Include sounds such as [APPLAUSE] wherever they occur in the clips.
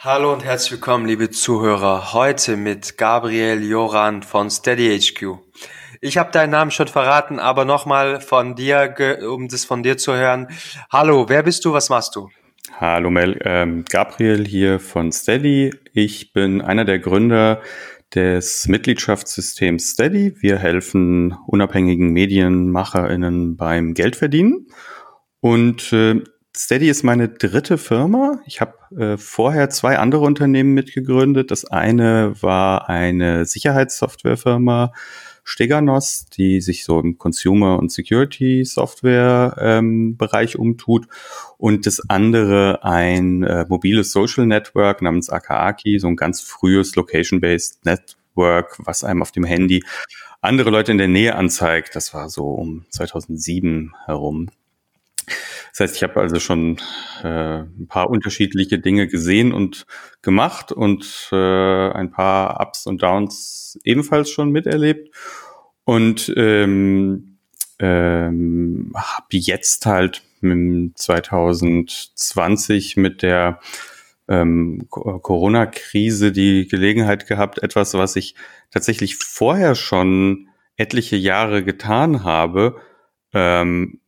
Hallo und herzlich willkommen, liebe Zuhörer. Heute mit Gabriel Joran von Steady HQ. Ich habe deinen Namen schon verraten, aber nochmal von dir, um das von dir zu hören. Hallo, wer bist du? Was machst du? Hallo Mel, ähm, Gabriel hier von Steady. Ich bin einer der Gründer des Mitgliedschaftssystems Steady. Wir helfen unabhängigen MedienmacherInnen beim Geldverdienen. Und äh, Steady ist meine dritte Firma. Ich habe äh, vorher zwei andere Unternehmen mitgegründet. Das eine war eine Sicherheitssoftwarefirma, Steganos, die sich so im Consumer- und Security-Software-Bereich ähm, umtut. Und das andere ein äh, mobiles Social Network namens Akaaki, so ein ganz frühes Location-Based Network, was einem auf dem Handy andere Leute in der Nähe anzeigt. Das war so um 2007 herum. Das heißt, ich habe also schon äh, ein paar unterschiedliche Dinge gesehen und gemacht und äh, ein paar Ups und Downs ebenfalls schon miterlebt. Und ähm, ähm, habe jetzt halt 2020 mit der ähm, Corona-Krise die Gelegenheit gehabt, etwas, was ich tatsächlich vorher schon etliche Jahre getan habe, ähm,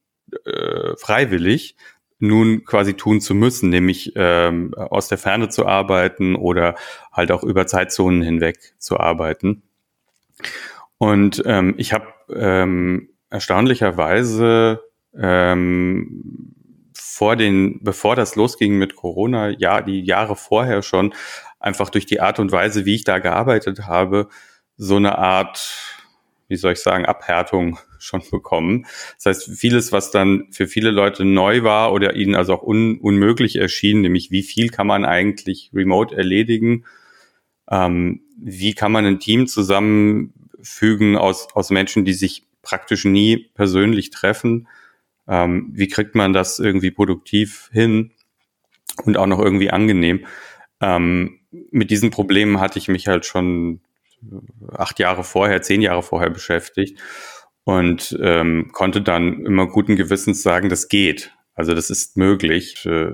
äh, freiwillig nun quasi tun zu müssen, nämlich ähm, aus der Ferne zu arbeiten oder halt auch über Zeitzonen hinweg zu arbeiten. Und ähm, ich habe ähm, erstaunlicherweise ähm, vor den, bevor das losging mit Corona, ja, die Jahre vorher schon, einfach durch die Art und Weise, wie ich da gearbeitet habe, so eine Art, wie soll ich sagen, Abhärtung [LAUGHS] schon bekommen. Das heißt, vieles, was dann für viele Leute neu war oder ihnen also auch un unmöglich erschien, nämlich wie viel kann man eigentlich remote erledigen, ähm, wie kann man ein Team zusammenfügen aus, aus Menschen, die sich praktisch nie persönlich treffen, ähm, wie kriegt man das irgendwie produktiv hin und auch noch irgendwie angenehm. Ähm, mit diesen Problemen hatte ich mich halt schon acht Jahre vorher, zehn Jahre vorher beschäftigt und ähm, konnte dann immer guten Gewissens sagen, das geht. Also das ist möglich. Äh,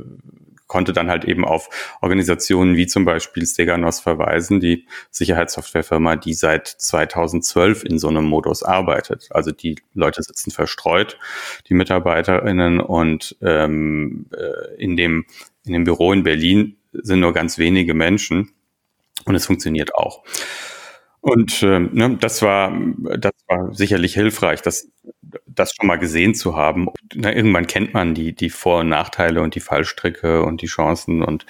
konnte dann halt eben auf Organisationen wie zum Beispiel Steganos verweisen, die Sicherheitssoftwarefirma, die seit 2012 in so einem Modus arbeitet. Also die Leute sitzen verstreut, die MitarbeiterInnen und ähm, äh, in dem in dem Büro in Berlin sind nur ganz wenige Menschen und es funktioniert auch. Und äh, ne, das war das war sicherlich hilfreich, das, das schon mal gesehen zu haben. Na, irgendwann kennt man die, die Vor- und Nachteile und die Fallstricke und die Chancen und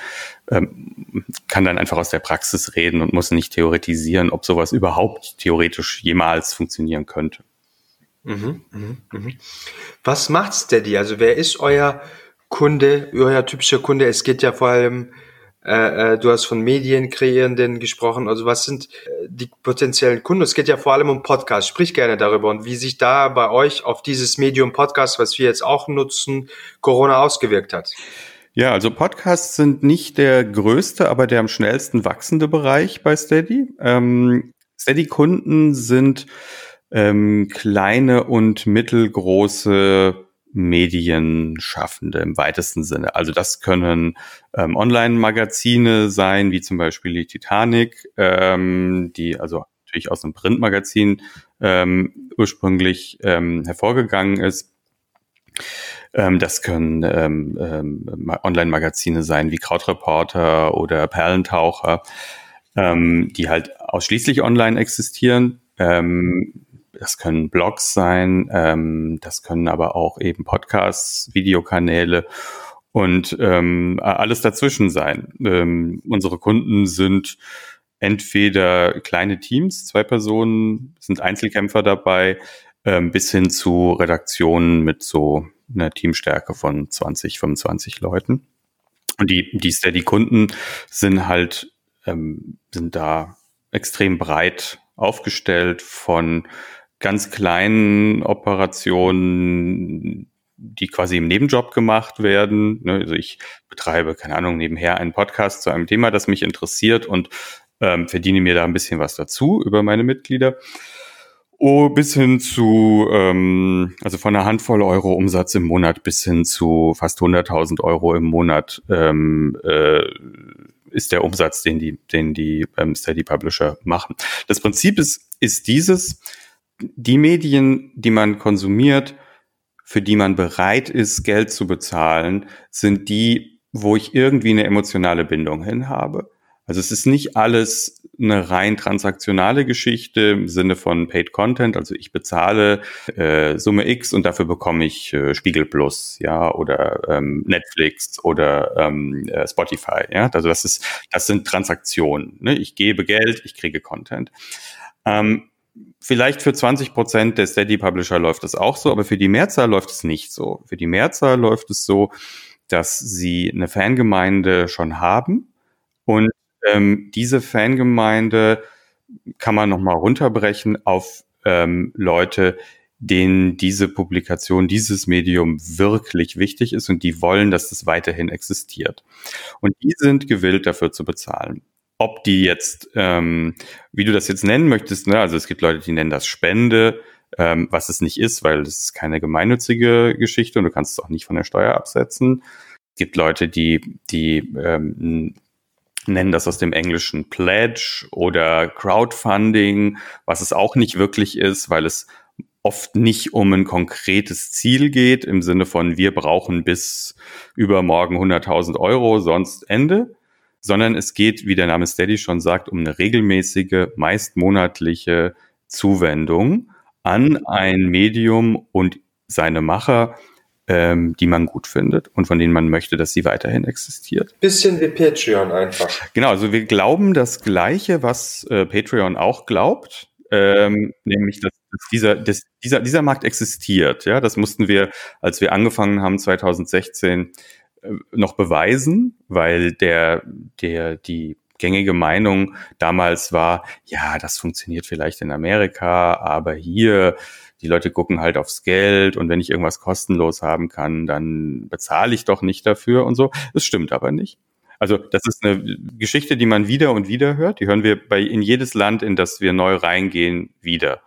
ähm, kann dann einfach aus der Praxis reden und muss nicht theoretisieren, ob sowas überhaupt theoretisch jemals funktionieren könnte. Mhm, mh, mh. Was macht Steady? Also wer ist euer Kunde, euer typischer Kunde? Es geht ja vor allem äh, äh, du hast von Medienkreierenden gesprochen. Also was sind äh, die potenziellen Kunden? Es geht ja vor allem um Podcasts. Sprich gerne darüber und wie sich da bei euch auf dieses Medium Podcast, was wir jetzt auch nutzen, Corona ausgewirkt hat. Ja, also Podcasts sind nicht der größte, aber der am schnellsten wachsende Bereich bei Steady. Ähm, Steady-Kunden sind ähm, kleine und mittelgroße Medienschaffende im weitesten Sinne. Also das können ähm, Online-Magazine sein, wie zum Beispiel die Titanic, ähm, die also natürlich aus einem Printmagazin ähm, ursprünglich ähm, hervorgegangen ist. Ähm, das können ähm, ähm, Online-Magazine sein wie Krautreporter oder Perlentaucher, ähm, die halt ausschließlich online existieren. Ähm, das können Blogs sein, ähm, das können aber auch eben Podcasts, Videokanäle und ähm, alles dazwischen sein. Ähm, unsere Kunden sind entweder kleine Teams, zwei Personen, sind Einzelkämpfer dabei, ähm, bis hin zu Redaktionen mit so einer Teamstärke von 20, 25 Leuten. Und die, die Steady-Kunden sind halt, ähm, sind da extrem breit aufgestellt von ganz kleinen Operationen, die quasi im Nebenjob gemacht werden. Ne, also ich betreibe, keine Ahnung, nebenher einen Podcast zu einem Thema, das mich interessiert und ähm, verdiene mir da ein bisschen was dazu über meine Mitglieder. Oh, bis hin zu, ähm, also von einer Handvoll Euro Umsatz im Monat bis hin zu fast 100.000 Euro im Monat ähm, äh, ist der Umsatz, den die, den die ähm, Steady Publisher machen. Das Prinzip ist, ist dieses, die Medien, die man konsumiert, für die man bereit ist, Geld zu bezahlen, sind die, wo ich irgendwie eine emotionale Bindung hin habe. Also es ist nicht alles eine rein transaktionale Geschichte im Sinne von Paid Content. Also ich bezahle äh, Summe X und dafür bekomme ich äh, Spiegel Plus, ja, oder ähm, Netflix oder ähm, äh, Spotify. Ja, also das ist, das sind Transaktionen. Ne? Ich gebe Geld, ich kriege Content. Ähm, vielleicht für 20 Prozent der Steady Publisher läuft das auch so, aber für die Mehrzahl läuft es nicht so. Für die Mehrzahl läuft es so, dass sie eine Fangemeinde schon haben und ähm, diese Fangemeinde kann man nochmal runterbrechen auf ähm, Leute, denen diese Publikation, dieses Medium wirklich wichtig ist und die wollen, dass das weiterhin existiert. Und die sind gewillt, dafür zu bezahlen. Ob die jetzt, ähm, wie du das jetzt nennen möchtest, ne? also es gibt Leute, die nennen das Spende, ähm, was es nicht ist, weil es ist keine gemeinnützige Geschichte und du kannst es auch nicht von der Steuer absetzen. Es gibt Leute, die, die ähm, nennen das aus dem Englischen Pledge oder Crowdfunding, was es auch nicht wirklich ist, weil es oft nicht um ein konkretes Ziel geht, im Sinne von wir brauchen bis übermorgen 100.000 Euro, sonst Ende, sondern es geht, wie der Name Steady schon sagt, um eine regelmäßige, meist monatliche Zuwendung an ein Medium und seine Macher, ähm, die man gut findet und von denen man möchte, dass sie weiterhin existiert. Bisschen wie Patreon einfach. Genau, also wir glauben das Gleiche, was äh, Patreon auch glaubt, ähm, nämlich dass, dass dieser, dass dieser, dieser Markt existiert. Ja, das mussten wir, als wir angefangen haben 2016, äh, noch beweisen, weil der, der, die gängige Meinung damals war, ja, das funktioniert vielleicht in Amerika, aber hier die Leute gucken halt aufs Geld und wenn ich irgendwas kostenlos haben kann, dann bezahle ich doch nicht dafür und so. Das stimmt aber nicht. Also das ist eine Geschichte, die man wieder und wieder hört. Die hören wir bei in jedes Land, in das wir neu reingehen, wieder.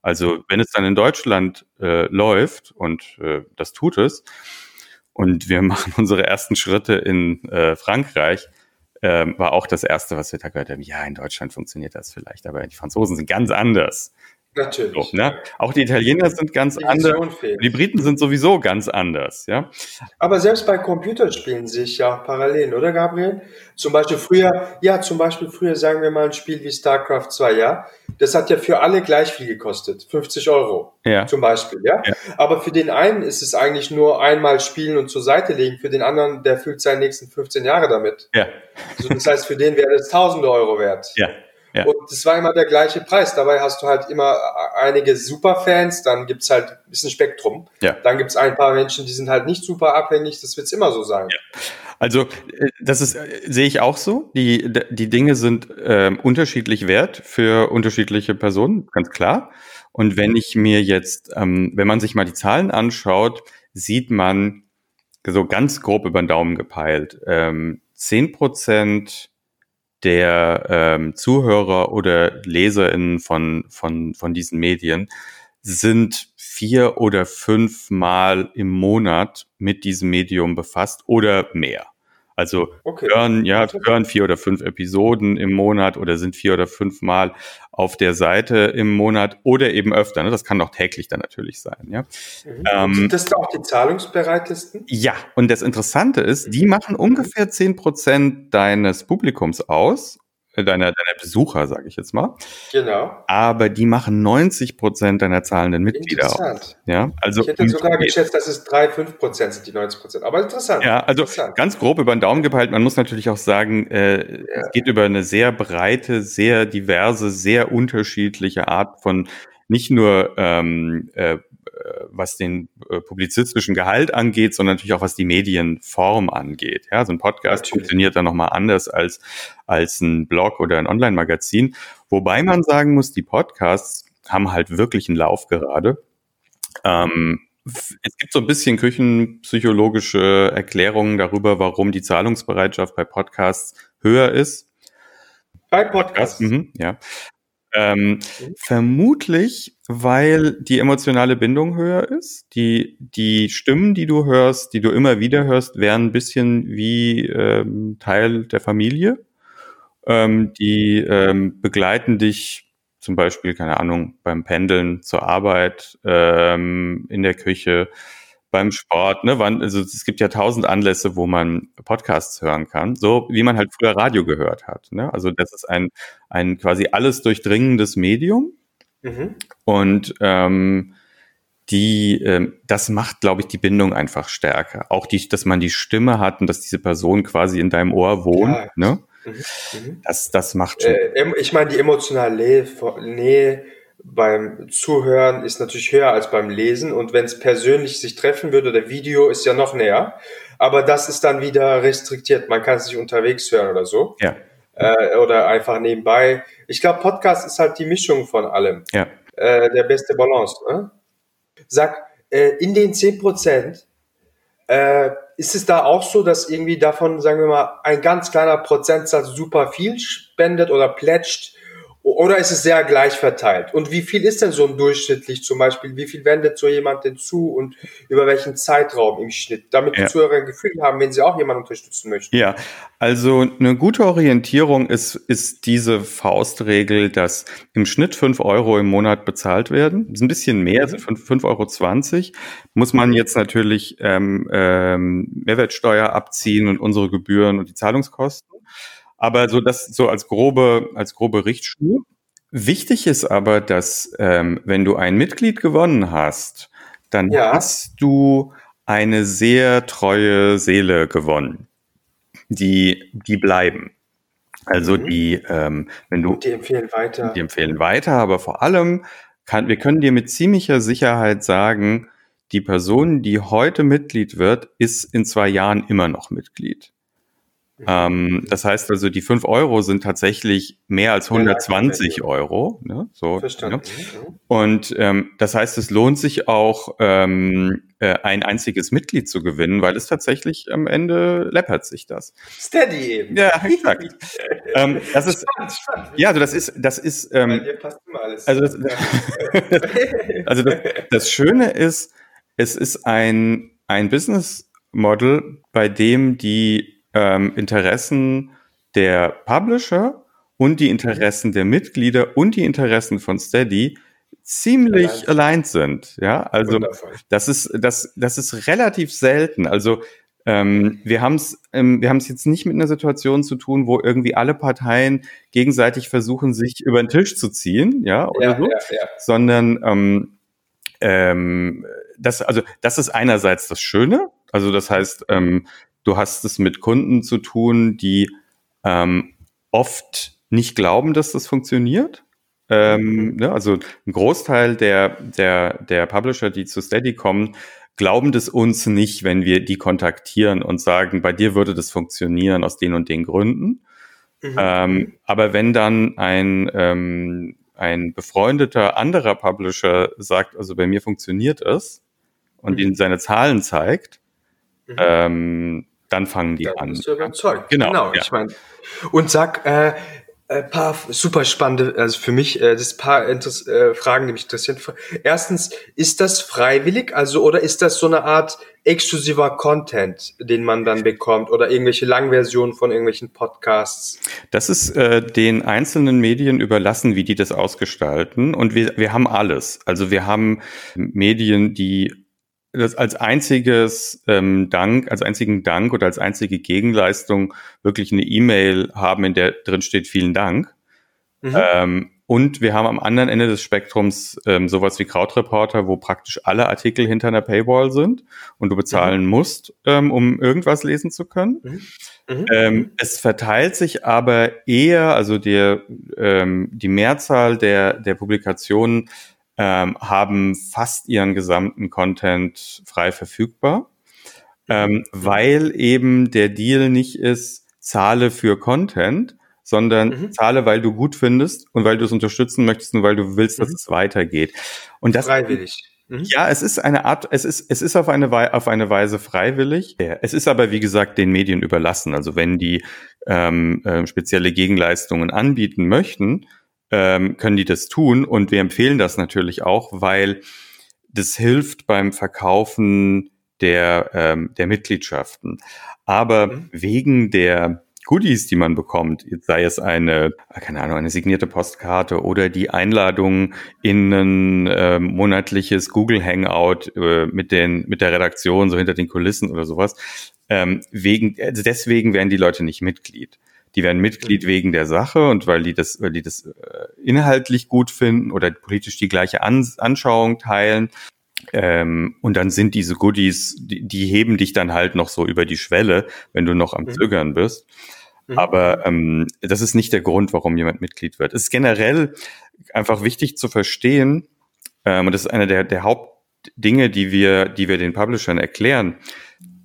Also wenn es dann in Deutschland äh, läuft und äh, das tut es und wir [LAUGHS] machen unsere ersten Schritte in äh, Frankreich, äh, war auch das erste, was wir da gehört haben. Ja, in Deutschland funktioniert das vielleicht, aber die Franzosen sind ganz anders. Natürlich. So, ne? Auch die Italiener sind ganz anders. Die Briten sind sowieso ganz anders, ja. Aber selbst bei Computerspielen sehe ich ja Parallelen, oder Gabriel? Zum Beispiel früher, ja, zum Beispiel früher sagen wir mal ein Spiel wie StarCraft 2, ja. Das hat ja für alle gleich viel gekostet. 50 Euro. Ja. Zum Beispiel, ja? ja. Aber für den einen ist es eigentlich nur einmal spielen und zur Seite legen. Für den anderen, der fühlt seine nächsten 15 Jahre damit. Ja. Also das heißt, für den wäre das tausende Euro wert. Ja. Ja. Und es war immer der gleiche Preis. Dabei hast du halt immer einige Superfans, dann gibt's halt ein bisschen Spektrum. Ja. Dann gibt's ein paar Menschen, die sind halt nicht super abhängig, das wird's immer so sein. Ja. Also äh, das ist, äh, sehe ich auch so. Die, die Dinge sind äh, unterschiedlich wert für unterschiedliche Personen, ganz klar. Und wenn ich mir jetzt, ähm, wenn man sich mal die Zahlen anschaut, sieht man so ganz grob über den Daumen gepeilt, ähm, 10 Prozent der ähm, Zuhörer oder LeserInnen von, von, von diesen Medien sind vier oder fünf Mal im Monat mit diesem Medium befasst oder mehr. Also okay. hören, ja, hören vier oder fünf Episoden im Monat oder sind vier oder fünf Mal auf der Seite im Monat oder eben öfter. Ne? Das kann auch täglich dann natürlich sein. Ja? Mhm. Ähm, sind das auch die Zahlungsbereitesten? Ja, und das Interessante ist, die machen ungefähr zehn Prozent deines Publikums aus deiner, deiner Besucher, sage ich jetzt mal. Genau. Aber die machen 90 Prozent deiner zahlenden Mitglieder aus. Ja, also ich hätte sogar geschätzt, dass es drei, fünf Prozent sind, die 90 Prozent. Aber interessant. Ja, also interessant. ganz grob über den Daumen gepeilt. Man muss natürlich auch sagen, äh, ja. es geht über eine sehr breite, sehr diverse, sehr unterschiedliche Art von nicht nur ähm, äh, was den äh, publizistischen Gehalt angeht, sondern natürlich auch was die Medienform angeht. Ja, so ein Podcast natürlich. funktioniert dann nochmal anders als, als ein Blog oder ein Online-Magazin. Wobei man sagen muss, die Podcasts haben halt wirklich einen Lauf gerade. Ähm, es gibt so ein bisschen küchenpsychologische Erklärungen darüber, warum die Zahlungsbereitschaft bei Podcasts höher ist. Bei Podcasts? Mhm, ja. Ähm, mhm. Vermutlich, weil die emotionale Bindung höher ist. Die, die Stimmen, die du hörst, die du immer wieder hörst, wären ein bisschen wie ähm, Teil der Familie. ähm, die ähm, begleiten dich zum Beispiel, keine Ahnung, beim Pendeln zur Arbeit, ähm, in der Küche, beim Sport, ne? Wann, also es gibt ja tausend Anlässe, wo man Podcasts hören kann, so wie man halt früher Radio gehört hat. Ne? Also das ist ein, ein quasi alles durchdringendes Medium. Mhm. Und ähm, die, ähm, das macht, glaube ich, die Bindung einfach stärker. Auch die, dass man die Stimme hat und dass diese Person quasi in deinem Ohr wohnt. Ja. Ne? Mhm. Mhm. Das, das macht schon. Äh, ich meine, die emotionale Nähe beim Zuhören ist natürlich höher als beim Lesen und wenn es persönlich sich treffen würde, der Video ist ja noch näher, aber das ist dann wieder restriktiert. Man kann es nicht unterwegs hören oder so. Ja. Äh, oder einfach nebenbei. Ich glaube, Podcast ist halt die Mischung von allem. Ja. Äh, der beste Balance. Ne? Sag, äh, in den 10 Prozent, äh, ist es da auch so, dass irgendwie davon, sagen wir mal, ein ganz kleiner Prozentsatz super viel spendet oder plätscht oder ist es sehr gleich verteilt? Und wie viel ist denn so ein durchschnittlich zum Beispiel? Wie viel wendet so jemand denn zu und über welchen Zeitraum im Schnitt? Damit ja. die Zuhörer ein Gefühl haben, wenn sie auch jemanden unterstützen möchten. Ja, also eine gute Orientierung ist, ist diese Faustregel, dass im Schnitt fünf Euro im Monat bezahlt werden. Das ist ein bisschen mehr, mhm. sind fünf Euro. zwanzig. Muss man jetzt natürlich ähm, ähm, Mehrwertsteuer abziehen und unsere Gebühren und die Zahlungskosten. Aber so das so als grobe, als grobe Richtschnur. Wichtig ist aber, dass ähm, wenn du ein Mitglied gewonnen hast, dann ja. hast du eine sehr treue Seele gewonnen. Die, die bleiben. Also mhm. die, ähm, wenn du. Und die empfehlen weiter. Die empfehlen weiter, aber vor allem kann, wir können dir mit ziemlicher Sicherheit sagen, die Person, die heute Mitglied wird, ist in zwei Jahren immer noch Mitglied. Ähm, das heißt also, die fünf Euro sind tatsächlich mehr als 120 Euro. Ne? So, Verstanden. Ne? Und ähm, das heißt, es lohnt sich auch, ähm, äh, ein einziges Mitglied zu gewinnen, weil es tatsächlich am Ende läppert sich das. Steady eben. Ja, exakt. [LAUGHS] ähm, das ist, spannend, spannend. Ja, also das ist, das ist, ähm. Also, das, [LAUGHS] also das, das Schöne ist, es ist ein, ein Business Model, bei dem die ähm, Interessen der Publisher und die Interessen der Mitglieder und die Interessen von Steady ziemlich allein sind. Ja, also Wundervoll. das ist das das ist relativ selten. Also ähm, wir haben es ähm, wir haben es jetzt nicht mit einer Situation zu tun, wo irgendwie alle Parteien gegenseitig versuchen, sich über den Tisch zu ziehen, ja, oder ja, so, ja, ja. sondern ähm, ähm, das also das ist einerseits das Schöne. Also das heißt, ähm, Du hast es mit Kunden zu tun, die ähm, oft nicht glauben, dass das funktioniert. Ähm, mhm. ne, also ein Großteil der, der, der Publisher, die zu Steady kommen, glauben das uns nicht, wenn wir die kontaktieren und sagen, bei dir würde das funktionieren aus den und den Gründen. Mhm. Ähm, aber wenn dann ein, ähm, ein befreundeter anderer Publisher sagt, also bei mir funktioniert es und mhm. ihnen seine Zahlen zeigt, mhm. ähm, dann fangen die dann an. Bist du überzeugt. Genau. genau ja. Ich meine, und sag, äh, ein paar super spannende, also für mich, äh, das paar Interess äh, Fragen, die mich interessieren. Erstens, ist das freiwillig, also oder ist das so eine Art exklusiver Content, den man dann bekommt oder irgendwelche Langversionen von irgendwelchen Podcasts? Das ist äh, den einzelnen Medien überlassen, wie die das ausgestalten. Und wir, wir haben alles. Also wir haben Medien, die das als einziges ähm, Dank, als einzigen Dank oder als einzige Gegenleistung wirklich eine E-Mail haben, in der drin steht vielen Dank. Mhm. Ähm, und wir haben am anderen Ende des Spektrums ähm, sowas wie Krautreporter, wo praktisch alle Artikel hinter einer Paywall sind und du bezahlen mhm. musst, ähm, um irgendwas lesen zu können. Mhm. Mhm. Ähm, es verteilt sich aber eher, also der, ähm, die Mehrzahl der, der Publikationen ähm, haben fast ihren gesamten Content frei verfügbar, ähm, mhm. weil eben der Deal nicht ist, zahle für Content, sondern mhm. zahle, weil du gut findest und weil du es unterstützen möchtest und weil du willst, dass mhm. es weitergeht. Und das freiwillig. Mhm. Ja, es ist eine Art, es ist, es ist auf eine, auf eine Weise freiwillig. Es ist aber, wie gesagt, den Medien überlassen. Also wenn die ähm, äh, spezielle Gegenleistungen anbieten möchten, ähm, können die das tun. Und wir empfehlen das natürlich auch, weil das hilft beim Verkaufen der, ähm, der Mitgliedschaften. Aber mhm. wegen der Goodies, die man bekommt, sei es eine, keine Ahnung, eine signierte Postkarte oder die Einladung in ein äh, monatliches Google Hangout äh, mit den mit der Redaktion so hinter den Kulissen oder sowas. Ähm, wegen also deswegen werden die Leute nicht Mitglied. Die werden Mitglied wegen der Sache und weil die das, weil die das äh, inhaltlich gut finden oder politisch die gleiche An Anschauung teilen. Ähm, und dann sind diese Goodies, die, die, heben dich dann halt noch so über die Schwelle, wenn du noch am mhm. Zögern bist. Mhm. Aber ähm, das ist nicht der Grund, warum jemand Mitglied wird. Es ist generell einfach wichtig zu verstehen, ähm, und das ist einer der, der Hauptdinge, die wir, die wir den Publishern erklären.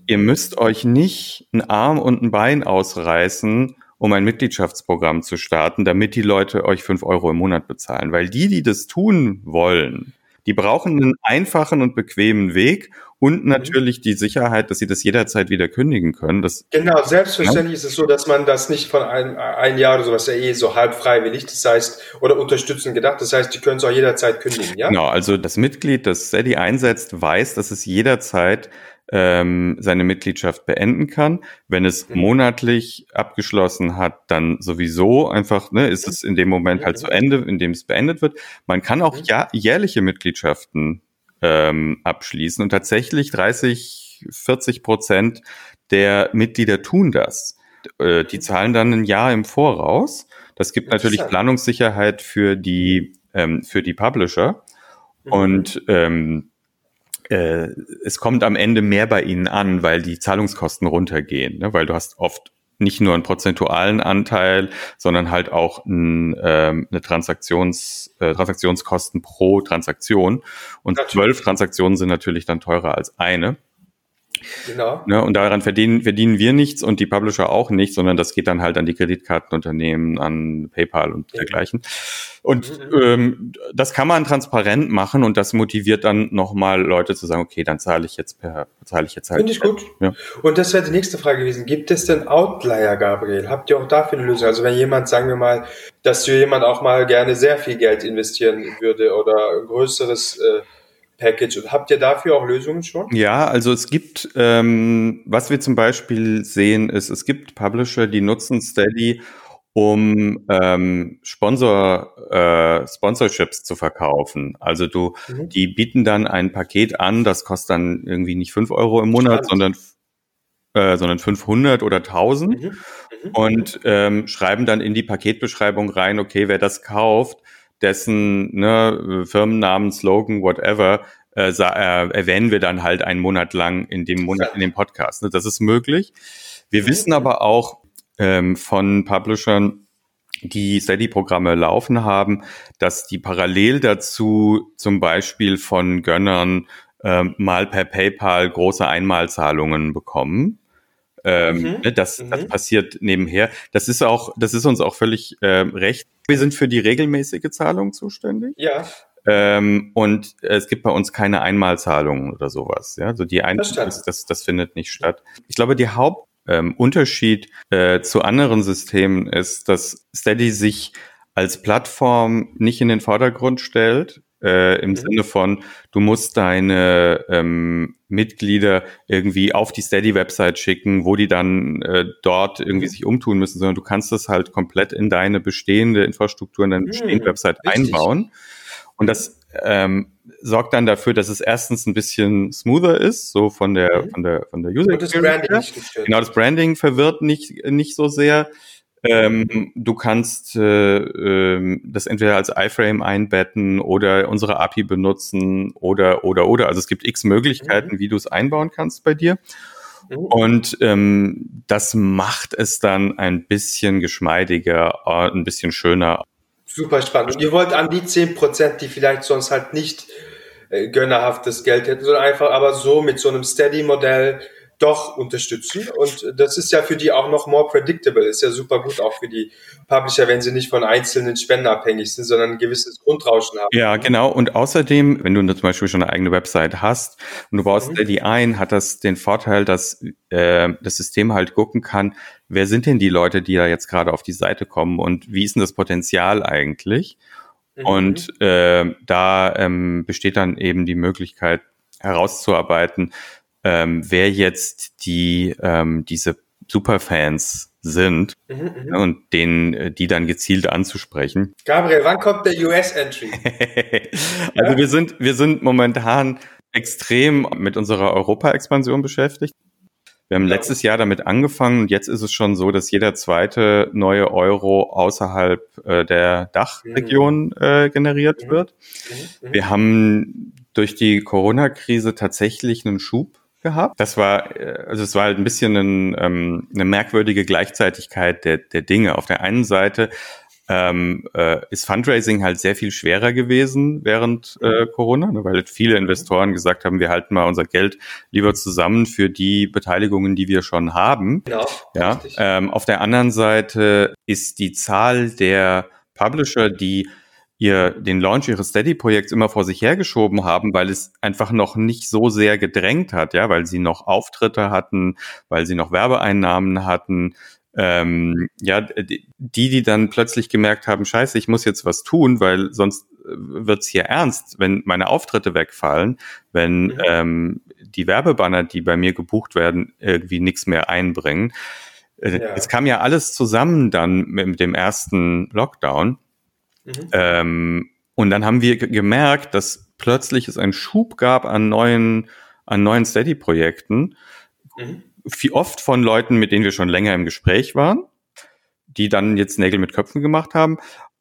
Ihr müsst euch nicht einen Arm und ein Bein ausreißen, um ein Mitgliedschaftsprogramm zu starten, damit die Leute euch fünf Euro im Monat bezahlen. Weil die, die das tun wollen, die brauchen einen einfachen und bequemen Weg und mhm. natürlich die Sicherheit, dass sie das jederzeit wieder kündigen können. Das, genau, selbstverständlich ja. ist es so, dass man das nicht von ein, ein Jahr oder sowas ja eh so halb freiwillig, das heißt, oder unterstützen gedacht, das heißt, die können es auch jederzeit kündigen, ja? Genau, also das Mitglied, das Steady einsetzt, weiß, dass es jederzeit ähm, seine Mitgliedschaft beenden kann. Wenn es mhm. monatlich abgeschlossen hat, dann sowieso einfach, ne, ist es in dem Moment halt zu Ende, in dem es beendet wird. Man kann auch mhm. ja, jährliche Mitgliedschaften ähm, abschließen und tatsächlich 30, 40 Prozent der Mitglieder tun das. Äh, die mhm. zahlen dann ein Jahr im Voraus. Das gibt natürlich Planungssicherheit für die, ähm, für die Publisher. Mhm. Und ähm, äh, es kommt am Ende mehr bei ihnen an, weil die Zahlungskosten runtergehen, ne? weil du hast oft nicht nur einen prozentualen Anteil, sondern halt auch ein, ähm, eine Transaktions, äh, Transaktionskosten pro Transaktion. Und zwölf Transaktionen sind natürlich dann teurer als eine. Genau. Ne, und daran verdienen, verdienen wir nichts und die Publisher auch nicht, sondern das geht dann halt an die Kreditkartenunternehmen, an PayPal und dergleichen. Und mhm. ähm, das kann man transparent machen und das motiviert dann nochmal Leute zu sagen, okay, dann zahle ich jetzt per, zahle ich jetzt halt. Finde ich gut. Ja. Und das wäre die nächste Frage gewesen. Gibt es denn Outlier, Gabriel? Habt ihr auch dafür eine Lösung? Also wenn jemand, sagen wir mal, dass jemand auch mal gerne sehr viel Geld investieren würde oder ein größeres äh, Package. Habt ihr dafür auch Lösungen schon? Ja, also es gibt, ähm, was wir zum Beispiel sehen, ist, es gibt Publisher, die nutzen Steady, um ähm, Sponsor, äh, Sponsorships zu verkaufen. Also du, mhm. die bieten dann ein Paket an, das kostet dann irgendwie nicht fünf Euro im Monat, sondern äh, sondern 500 oder 1000 mhm. Mhm. und ähm, schreiben dann in die Paketbeschreibung rein, okay, wer das kauft, dessen ne, Firmennamen, Slogan, whatever, äh, äh, erwähnen wir dann halt einen Monat lang in dem Monat in dem Podcast. Ne? Das ist möglich. Wir mhm. wissen aber auch ähm, von Publishern, die Steady-Programme laufen haben, dass die parallel dazu zum Beispiel von Gönnern ähm, mal per PayPal große Einmalzahlungen bekommen. Ähm, mhm. Ne, das, das mhm. passiert nebenher. Das ist auch, das ist uns auch völlig äh, recht. Wir sind für die regelmäßige Zahlung zuständig. Ja. Ähm, und es gibt bei uns keine Einmalzahlungen oder sowas. Ja, also die Einmalzahlung, das, das, das findet nicht statt. Ich glaube, die Hauptunterschied ähm, äh, zu anderen Systemen ist, dass Steady sich als Plattform nicht in den Vordergrund stellt, äh, im mhm. Sinne von, du musst deine ähm, Mitglieder irgendwie auf die Steady-Website schicken, wo die dann äh, dort irgendwie sich umtun müssen, sondern du kannst das halt komplett in deine bestehende Infrastruktur, in deine mhm. bestehende Website Richtig. einbauen. Und das ähm, sorgt dann dafür, dass es erstens ein bisschen smoother ist, so von der, mhm. von der, von der User Experience. Genau, das Branding verwirrt nicht, nicht so sehr. Ähm, du kannst äh, äh, das entweder als iFrame einbetten oder unsere API benutzen oder oder oder. Also es gibt x Möglichkeiten, mhm. wie du es einbauen kannst bei dir. Mhm. Und ähm, das macht es dann ein bisschen geschmeidiger, äh, ein bisschen schöner. Super spannend. Und ihr wollt an die zehn Prozent, die vielleicht sonst halt nicht äh, gönnerhaftes Geld hätten, sondern einfach aber so mit so einem Steady-Modell doch unterstützen. Und das ist ja für die auch noch more predictable. Ist ja super gut auch für die Publisher, wenn sie nicht von einzelnen Spenden abhängig sind, sondern ein gewisses Grundrauschen haben. Ja, genau. Und außerdem, wenn du zum Beispiel schon eine eigene Website hast und du baust mhm. die ein, hat das den Vorteil, dass äh, das System halt gucken kann, wer sind denn die Leute, die da jetzt gerade auf die Seite kommen und wie ist denn das Potenzial eigentlich? Mhm. Und äh, da ähm, besteht dann eben die Möglichkeit herauszuarbeiten, ähm, wer jetzt die ähm, diese Superfans sind mhm, und denen äh, die dann gezielt anzusprechen. Gabriel, wann kommt der US-Entry? [LAUGHS] also ja? wir sind wir sind momentan extrem mit unserer Europa-Expansion beschäftigt. Wir haben letztes Jahr damit angefangen und jetzt ist es schon so, dass jeder zweite neue Euro außerhalb äh, der Dachregion mhm. äh, generiert mhm. wird. Wir haben durch die Corona-Krise tatsächlich einen Schub gehabt. Das war, äh, also es war halt ein bisschen ein, ähm, eine merkwürdige Gleichzeitigkeit der, der Dinge. Auf der einen Seite ähm, äh, ist Fundraising halt sehr viel schwerer gewesen während äh, mhm. Corona, ne, weil viele Investoren gesagt haben, wir halten mal unser Geld lieber zusammen für die Beteiligungen, die wir schon haben. Genau, ja, ähm, auf der anderen Seite ist die Zahl der Publisher, die ihr den Launch ihres Steady-Projekts immer vor sich hergeschoben haben, weil es einfach noch nicht so sehr gedrängt hat, ja, weil sie noch Auftritte hatten, weil sie noch Werbeeinnahmen hatten, ähm, ja, die, die dann plötzlich gemerkt haben, scheiße, ich muss jetzt was tun, weil sonst äh, wird's hier ernst, wenn meine Auftritte wegfallen, wenn mhm. ähm, die Werbebanner, die bei mir gebucht werden, irgendwie nichts mehr einbringen. Äh, ja. Es kam ja alles zusammen dann mit dem ersten Lockdown. Mhm. Ähm, und dann haben wir gemerkt, dass plötzlich es einen Schub gab an neuen, an neuen Steady-Projekten. Mhm wie oft von Leuten, mit denen wir schon länger im Gespräch waren, die dann jetzt Nägel mit Köpfen gemacht haben.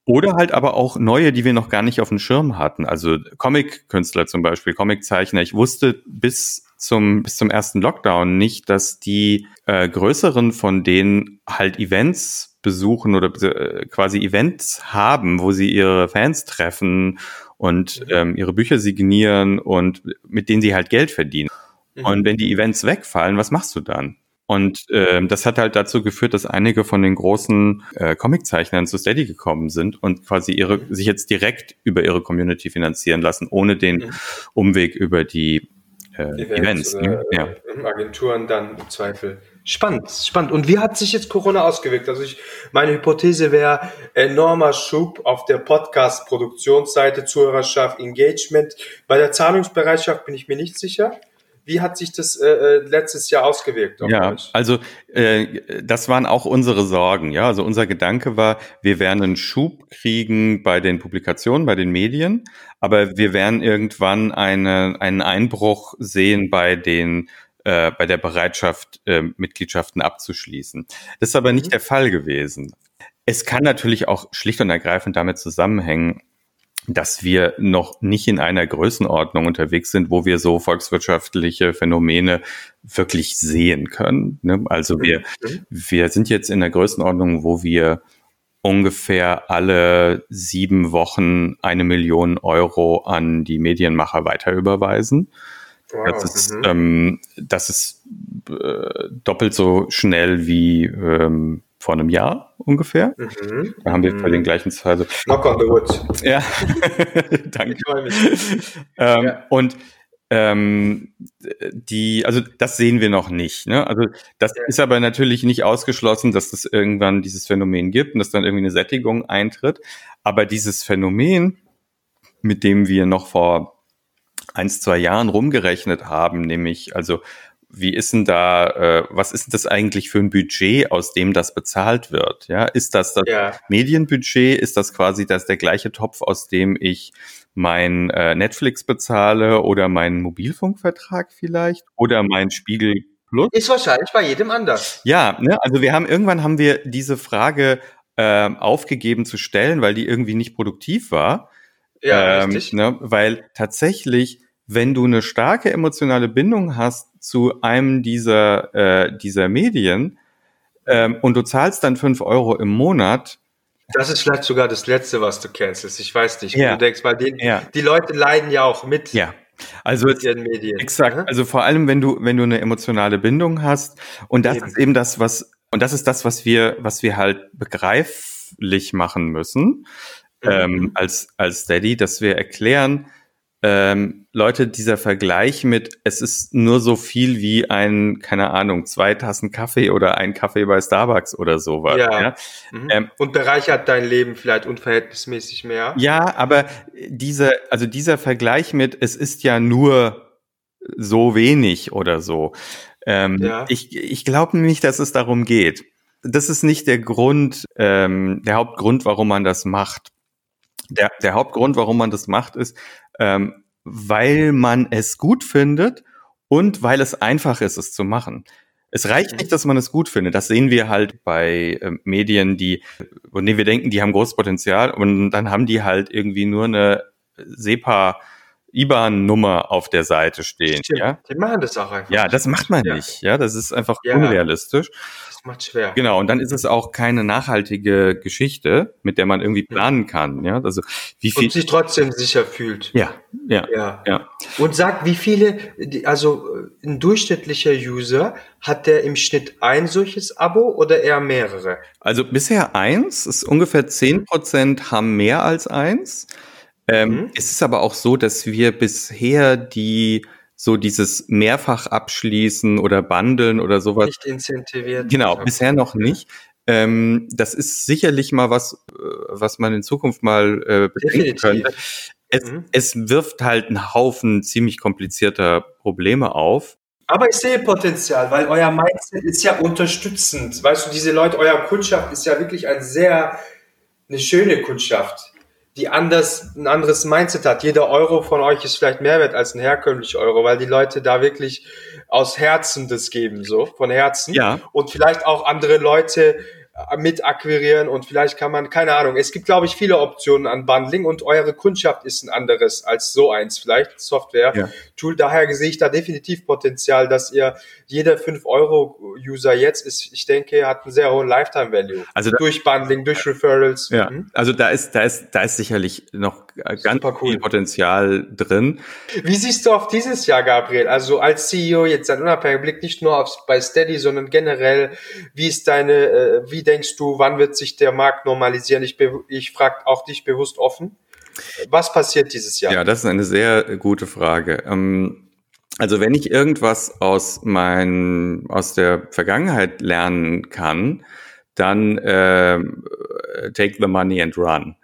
Oder halt aber auch neue, die wir noch gar nicht auf dem Schirm hatten. Also Comic-Künstler zum Beispiel, Comic-Zeichner. Ich wusste bis zum, bis zum ersten Lockdown nicht, dass die äh, größeren von denen halt Events besuchen oder äh, quasi Events haben, wo sie ihre Fans treffen und ähm, ihre Bücher signieren und mit denen sie halt Geld verdienen. Mhm. Und wenn die Events wegfallen, was machst du dann? Und äh, das hat halt dazu geführt, dass einige von den großen äh, Comiczeichnern zu Steady gekommen sind und quasi ihre mhm. sich jetzt direkt über ihre Community finanzieren lassen, ohne den mhm. Umweg über die äh, Events. Events ne? ja. Agenturen dann im Zweifel. Spannend, spannend. Und wie hat sich jetzt Corona ausgewirkt? Also ich, meine Hypothese wäre enormer Schub auf der Podcast-Produktionsseite, Zuhörerschaft, Engagement. Bei der Zahlungsbereitschaft bin ich mir nicht sicher. Wie hat sich das äh, äh letztes Jahr ausgewirkt? Ja, euch? also äh, das waren auch unsere Sorgen. Ja, also unser Gedanke war, wir werden einen Schub kriegen bei den Publikationen, bei den Medien, aber wir werden irgendwann eine, einen Einbruch sehen bei den äh, bei der Bereitschaft, äh, Mitgliedschaften abzuschließen. Das ist aber nicht mhm. der Fall gewesen. Es kann natürlich auch schlicht und ergreifend damit zusammenhängen, dass wir noch nicht in einer Größenordnung unterwegs sind, wo wir so volkswirtschaftliche Phänomene wirklich sehen können. Ne? Also wir, mhm. wir sind jetzt in der Größenordnung, wo wir ungefähr alle sieben Wochen eine Million Euro an die Medienmacher weiterüberweisen. Wow. Das ist, mhm. ähm, das ist äh, doppelt so schnell wie ähm, vor einem Jahr ungefähr. Mhm. Da haben wir bei den mhm. gleichen also Knock on the wood. Ja, [LAUGHS] danke. Ähm, ja. Und ähm, die, also das sehen wir noch nicht. Ne? Also das ja. ist aber natürlich nicht ausgeschlossen, dass es irgendwann dieses Phänomen gibt und dass dann irgendwie eine Sättigung eintritt. Aber dieses Phänomen, mit dem wir noch vor eins, zwei Jahren rumgerechnet haben, nämlich also wie ist denn da, äh, was ist denn das eigentlich für ein Budget, aus dem das bezahlt wird? Ja, ist das das ja. Medienbudget? Ist das quasi das der gleiche Topf, aus dem ich mein äh, Netflix bezahle oder meinen Mobilfunkvertrag vielleicht oder mein Spiegel Plus? Ist wahrscheinlich bei jedem anders. Ja, ne? also wir haben irgendwann haben wir diese Frage äh, aufgegeben zu stellen, weil die irgendwie nicht produktiv war. Ja, ähm, richtig. Ne? Weil tatsächlich wenn du eine starke emotionale Bindung hast zu einem dieser, äh, dieser Medien ähm, und du zahlst dann fünf Euro im Monat. Das ist vielleicht sogar das Letzte, was du cancelst. Ich weiß nicht, ja. du denkst, weil die, ja. die Leute leiden ja auch mit. Ja. Also mit ihren Medien. Exakt. Mhm. Also vor allem, wenn du wenn du eine emotionale Bindung hast und das eben. ist eben das, was und das ist das, was wir was wir halt begreiflich machen müssen. Ähm, als als Steady, dass wir erklären, ähm, Leute, dieser Vergleich mit, es ist nur so viel wie ein, keine Ahnung, zwei Tassen Kaffee oder ein Kaffee bei Starbucks oder sowas. Ja. ja? Mhm. Ähm, und bereichert dein Leben vielleicht unverhältnismäßig mehr. Ja, aber dieser, also dieser Vergleich mit, es ist ja nur so wenig oder so. Ähm, ja. Ich, ich glaube nicht, dass es darum geht. das ist nicht der Grund, ähm, der Hauptgrund, warum man das macht. Der, der Hauptgrund, warum man das macht, ist, ähm, weil man es gut findet und weil es einfach ist, es zu machen. Es reicht nicht, mhm. dass man es gut findet. Das sehen wir halt bei äh, Medien, die, von denen wir denken, die haben großes Potenzial und dann haben die halt irgendwie nur eine SEPA IBAN-Nummer auf der Seite stehen. Stimmt. Ja? Die machen das auch einfach. Ja, das macht man ja. nicht. Ja, das ist einfach ja. unrealistisch. Macht schwer. Genau. Und dann ist es auch keine nachhaltige Geschichte, mit der man irgendwie planen kann. Ja, also wie viel. Und sich trotzdem sicher fühlt. Ja, ja, ja. ja. Und sagt, wie viele, also ein durchschnittlicher User hat der im Schnitt ein solches Abo oder eher mehrere? Also bisher eins. Ist ungefähr zehn Prozent haben mehr als eins. Ähm, mhm. Es ist aber auch so, dass wir bisher die so dieses mehrfach abschließen oder bundeln oder sowas. Nicht incentiviert. Genau, bisher noch nicht. Ähm, das ist sicherlich mal was, äh, was man in Zukunft mal äh, bedenken könnte. Es, mhm. es wirft halt einen Haufen ziemlich komplizierter Probleme auf. Aber ich sehe Potenzial, weil euer Mindset ist ja unterstützend. Weißt du, diese Leute, euer Kundschaft ist ja wirklich ein sehr, eine schöne Kundschaft die anders, ein anderes Mindset hat. Jeder Euro von euch ist vielleicht mehr wert als ein herkömmlicher Euro, weil die Leute da wirklich aus Herzen das geben, so, von Herzen. Ja. Und vielleicht auch andere Leute mit akquirieren und vielleicht kann man, keine Ahnung, es gibt, glaube ich, viele Optionen an Bundling und eure Kundschaft ist ein anderes als so eins, vielleicht Software-Tool. Ja. Daher sehe ich da definitiv Potenzial, dass ihr jeder 5-Euro-User jetzt ist, ich denke, hat einen sehr hohen Lifetime-Value. Also da, durch Bundling, durch Referrals. Ja, mhm. also da ist, da ist, da ist sicherlich noch ganz cool. viel Potenzial drin. Wie siehst du auf dieses Jahr, Gabriel? Also als CEO jetzt ein unabhängiger Blick nicht nur aufs, bei Steady, sondern generell, wie ist deine, äh, wie denkst du, wann wird sich der Markt normalisieren? Ich, ich frage auch dich bewusst offen. Was passiert dieses Jahr? Ja, das ist eine sehr gute Frage. Ähm, also wenn ich irgendwas aus mein, aus der Vergangenheit lernen kann, dann äh, take the money and run.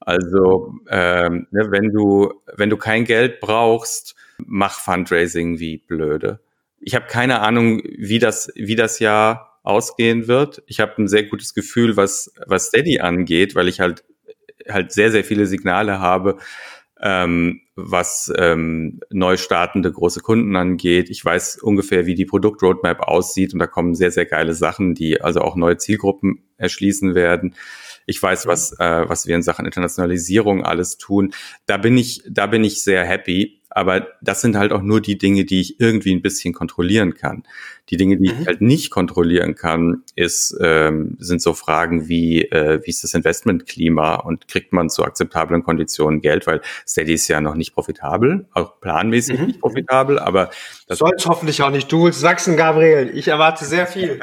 Also ne, wenn du wenn du kein Geld brauchst, mach Fundraising wie blöde. Ich habe keine Ahnung, wie das wie das Jahr ausgehen wird. Ich habe ein sehr gutes Gefühl, was, was Steady angeht, weil ich halt, halt sehr, sehr viele Signale habe, ähm, was ähm, neu startende große Kunden angeht. Ich weiß ungefähr, wie die Produktroadmap aussieht und da kommen sehr, sehr geile Sachen, die also auch neue Zielgruppen erschließen werden. Ich weiß, was, äh, was wir in Sachen Internationalisierung alles tun. Da bin ich, da bin ich sehr happy. Aber das sind halt auch nur die Dinge, die ich irgendwie ein bisschen kontrollieren kann. Die Dinge, die mhm. ich halt nicht kontrollieren kann, ist, ähm, sind so Fragen wie, äh, wie ist das Investmentklima und kriegt man zu akzeptablen Konditionen Geld, weil Steady ist ja noch nicht profitabel, auch planmäßig mhm. nicht profitabel, aber das soll's hoffentlich auch nicht. Du Sachsen, Gabriel, ich erwarte sehr viel.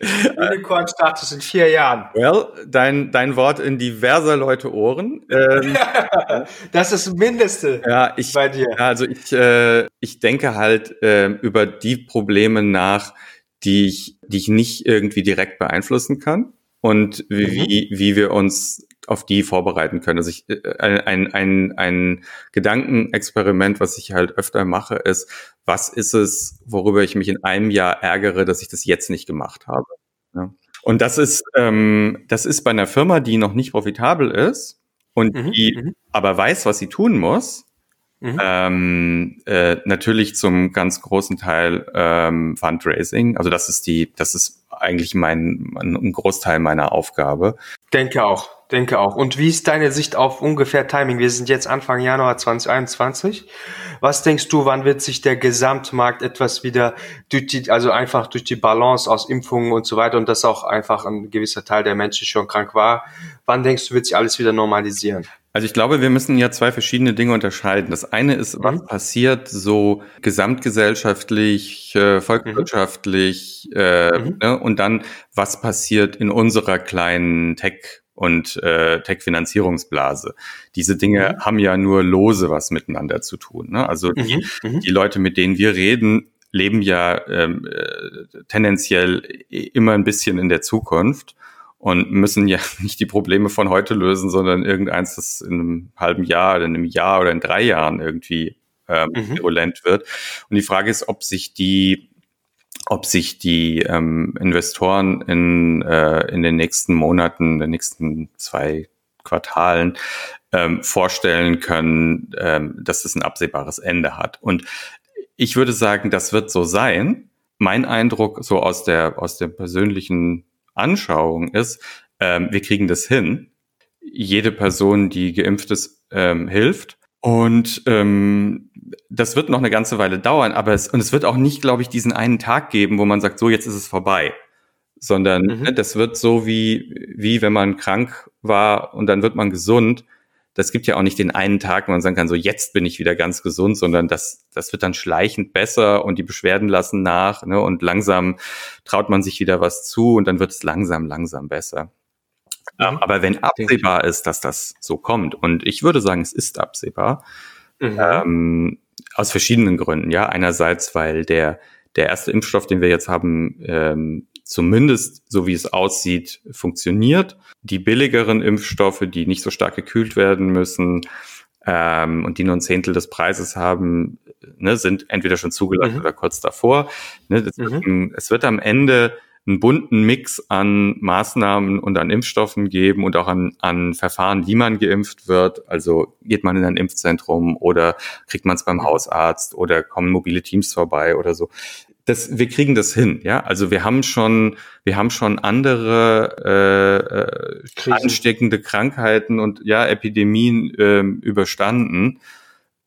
[LAUGHS] Unicorn-Status in vier Jahren. Well, dein, dein Wort in diverser Leute Ohren. Ähm, [LAUGHS] das ist das Mindeste ja, ich, bei dir. Also ich, äh, ich denke halt äh, über die Probleme nach, nach, die ich, die ich nicht irgendwie direkt beeinflussen kann und wie, mhm. wie, wir uns auf die vorbereiten können. Also ich, äh, ein, ein, ein Gedankenexperiment, was ich halt öfter mache, ist, was ist es, worüber ich mich in einem Jahr ärgere, dass ich das jetzt nicht gemacht habe. Ja. Und das ist, ähm, das ist bei einer Firma, die noch nicht profitabel ist und mhm. die mhm. aber weiß, was sie tun muss, Mhm. Ähm, äh, natürlich zum ganz großen Teil ähm, Fundraising. Also das ist die, das ist eigentlich mein, ein Großteil meiner Aufgabe. Denke auch, denke auch. Und wie ist deine Sicht auf ungefähr Timing? Wir sind jetzt Anfang Januar 2021. Was denkst du, wann wird sich der Gesamtmarkt etwas wieder durch die, also einfach durch die Balance aus Impfungen und so weiter und dass auch einfach ein gewisser Teil der Menschen schon krank war, wann denkst du, wird sich alles wieder normalisieren? Also ich glaube, wir müssen ja zwei verschiedene Dinge unterscheiden. Das eine ist, was mhm. passiert so gesamtgesellschaftlich, äh, volkswirtschaftlich mhm. äh, mhm. ne? und dann, was passiert in unserer kleinen Tech- und äh, Tech-Finanzierungsblase. Diese Dinge mhm. haben ja nur lose was miteinander zu tun. Ne? Also die, mhm. Mhm. die Leute, mit denen wir reden, leben ja ähm, äh, tendenziell immer ein bisschen in der Zukunft und müssen ja [LAUGHS] nicht die Probleme von heute lösen, sondern irgendeins, das in einem halben Jahr oder in einem Jahr oder in drei Jahren irgendwie ähm, mhm. virulent wird. Und die Frage ist, ob sich die ob sich die ähm, Investoren in, äh, in den nächsten Monaten, in den nächsten zwei Quartalen ähm, vorstellen können, ähm, dass es ein absehbares Ende hat. Und ich würde sagen, das wird so sein. Mein Eindruck so aus der, aus der persönlichen Anschauung ist, ähm, wir kriegen das hin. Jede Person, die geimpft ist, ähm, hilft. Und ähm, das wird noch eine ganze Weile dauern, aber es, und es wird auch nicht, glaube ich, diesen einen Tag geben, wo man sagt, so, jetzt ist es vorbei. Sondern mhm. ne, das wird so wie, wie wenn man krank war und dann wird man gesund. Das gibt ja auch nicht den einen Tag, wo man sagen kann, so jetzt bin ich wieder ganz gesund, sondern das, das wird dann schleichend besser und die Beschwerden lassen nach ne, und langsam traut man sich wieder was zu und dann wird es langsam, langsam besser. Mhm. Aber wenn absehbar ist, dass das so kommt, und ich würde sagen, es ist absehbar, mhm. ähm, aus verschiedenen Gründen, ja. Einerseits, weil der, der erste Impfstoff, den wir jetzt haben, ähm, zumindest so wie es aussieht, funktioniert. Die billigeren Impfstoffe, die nicht so stark gekühlt werden müssen ähm, und die nur ein Zehntel des Preises haben, ne, sind entweder schon zugelassen mhm. oder kurz davor. Ne, mhm. es wird am Ende einen bunten Mix an Maßnahmen und an Impfstoffen geben und auch an, an Verfahren, wie man geimpft wird. Also geht man in ein Impfzentrum oder kriegt man es beim Hausarzt oder kommen mobile Teams vorbei oder so. Das, wir kriegen das hin, ja. Also wir haben schon, wir haben schon andere äh, äh, ansteckende Krankheiten und ja Epidemien äh, überstanden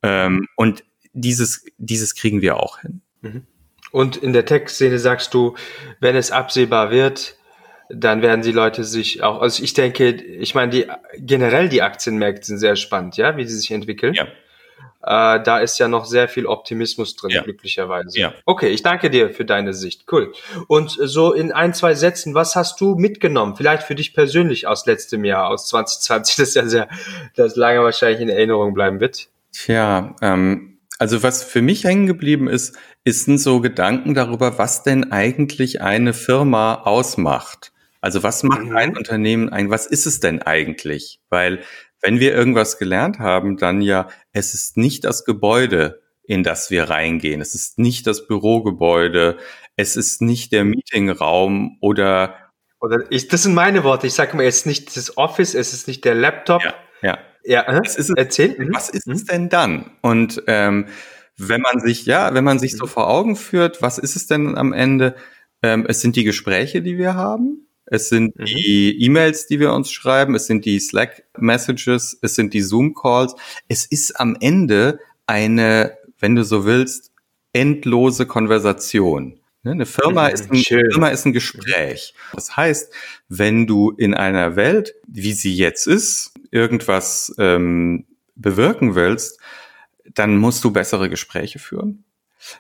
ähm, und dieses, dieses kriegen wir auch hin. Mhm. Und in der Tech-Szene sagst du, wenn es absehbar wird, dann werden die Leute sich auch, also ich denke, ich meine, die generell die Aktienmärkte sind sehr spannend, ja, wie sie sich entwickeln. Ja. Äh, da ist ja noch sehr viel Optimismus drin, ja. glücklicherweise. Ja. Okay, ich danke dir für deine Sicht. Cool. Und so in ein, zwei Sätzen, was hast du mitgenommen? Vielleicht für dich persönlich aus letztem Jahr, aus 2020, das ja sehr, das lange wahrscheinlich in Erinnerung bleiben wird. Tja, ähm, also was für mich hängen geblieben ist, ist sind so Gedanken darüber, was denn eigentlich eine Firma ausmacht. Also was macht mhm. ein Unternehmen ein, was ist es denn eigentlich? Weil wenn wir irgendwas gelernt haben, dann ja, es ist nicht das Gebäude, in das wir reingehen. Es ist nicht das Bürogebäude. Es ist nicht der Meetingraum oder oder ich, das sind meine Worte. Ich sage mal, es ist nicht das Office, es ist nicht der Laptop. Ja, ja. Ja, es ist, erzähl. Mhm. Was ist es denn dann? Und ähm, wenn man sich, ja, wenn man sich so mhm. vor Augen führt, was ist es denn am Ende? Ähm, es sind die Gespräche, die wir haben. Es sind mhm. die E-Mails, die wir uns schreiben. Es sind die Slack-Messages. Es sind die Zoom-Calls. Es ist am Ende eine, wenn du so willst, endlose Konversation. Ne, eine Firma, mhm, ist ein, Firma ist ein Gespräch. Das heißt, wenn du in einer Welt, wie sie jetzt ist, irgendwas ähm, bewirken willst, dann musst du bessere Gespräche führen.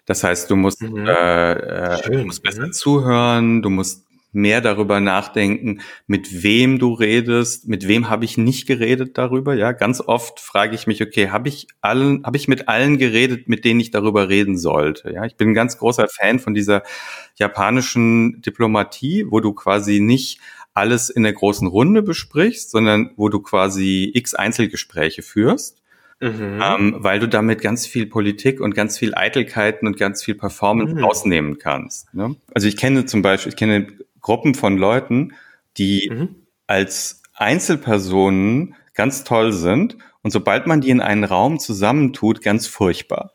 Das heißt, du musst, mhm. äh, äh, du musst besser mhm. zuhören, du musst mehr darüber nachdenken, mit wem du redest, mit wem habe ich nicht geredet darüber. Ja, ganz oft frage ich mich, okay, habe ich allen, habe ich mit allen geredet, mit denen ich darüber reden sollte? Ja, ich bin ein ganz großer Fan von dieser japanischen Diplomatie, wo du quasi nicht alles in der großen Runde besprichst, sondern wo du quasi x Einzelgespräche führst. Mhm. Ähm, weil du damit ganz viel Politik und ganz viel Eitelkeiten und ganz viel Performance mhm. rausnehmen kannst. Ne? Also ich kenne zum Beispiel, ich kenne Gruppen von Leuten, die mhm. als Einzelpersonen ganz toll sind und sobald man die in einen Raum zusammentut, ganz furchtbar.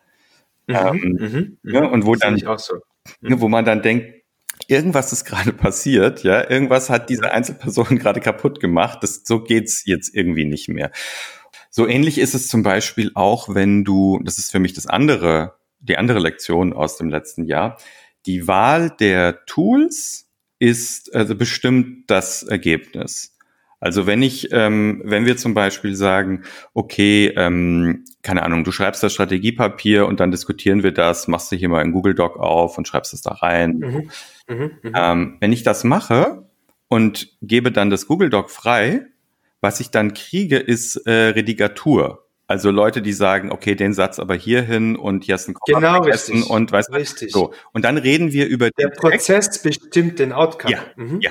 Mhm. Ähm, mhm. ja, und wo dann, so. wo man dann denkt, irgendwas ist gerade passiert, ja, irgendwas hat diese Einzelperson [LAUGHS] gerade kaputt gemacht. Das, so geht's jetzt irgendwie nicht mehr. So ähnlich ist es zum Beispiel auch, wenn du, das ist für mich das andere, die andere Lektion aus dem letzten Jahr, die Wahl der Tools ist also bestimmt das Ergebnis. Also wenn ich, ähm, wenn wir zum Beispiel sagen, okay, ähm, keine Ahnung, du schreibst das Strategiepapier und dann diskutieren wir das, machst du hier mal in Google Doc auf und schreibst es da rein. Mhm. Mhm. Mhm. Ähm, wenn ich das mache und gebe dann das Google Doc frei, was ich dann kriege, ist äh, Redigatur. Also Leute, die sagen, okay, den Satz aber hierhin und hier ist ein Komma genau, richtig. und weißt richtig. so. Und dann reden wir über der Prozess Text. bestimmt den Outcome. Ja, mhm. ja.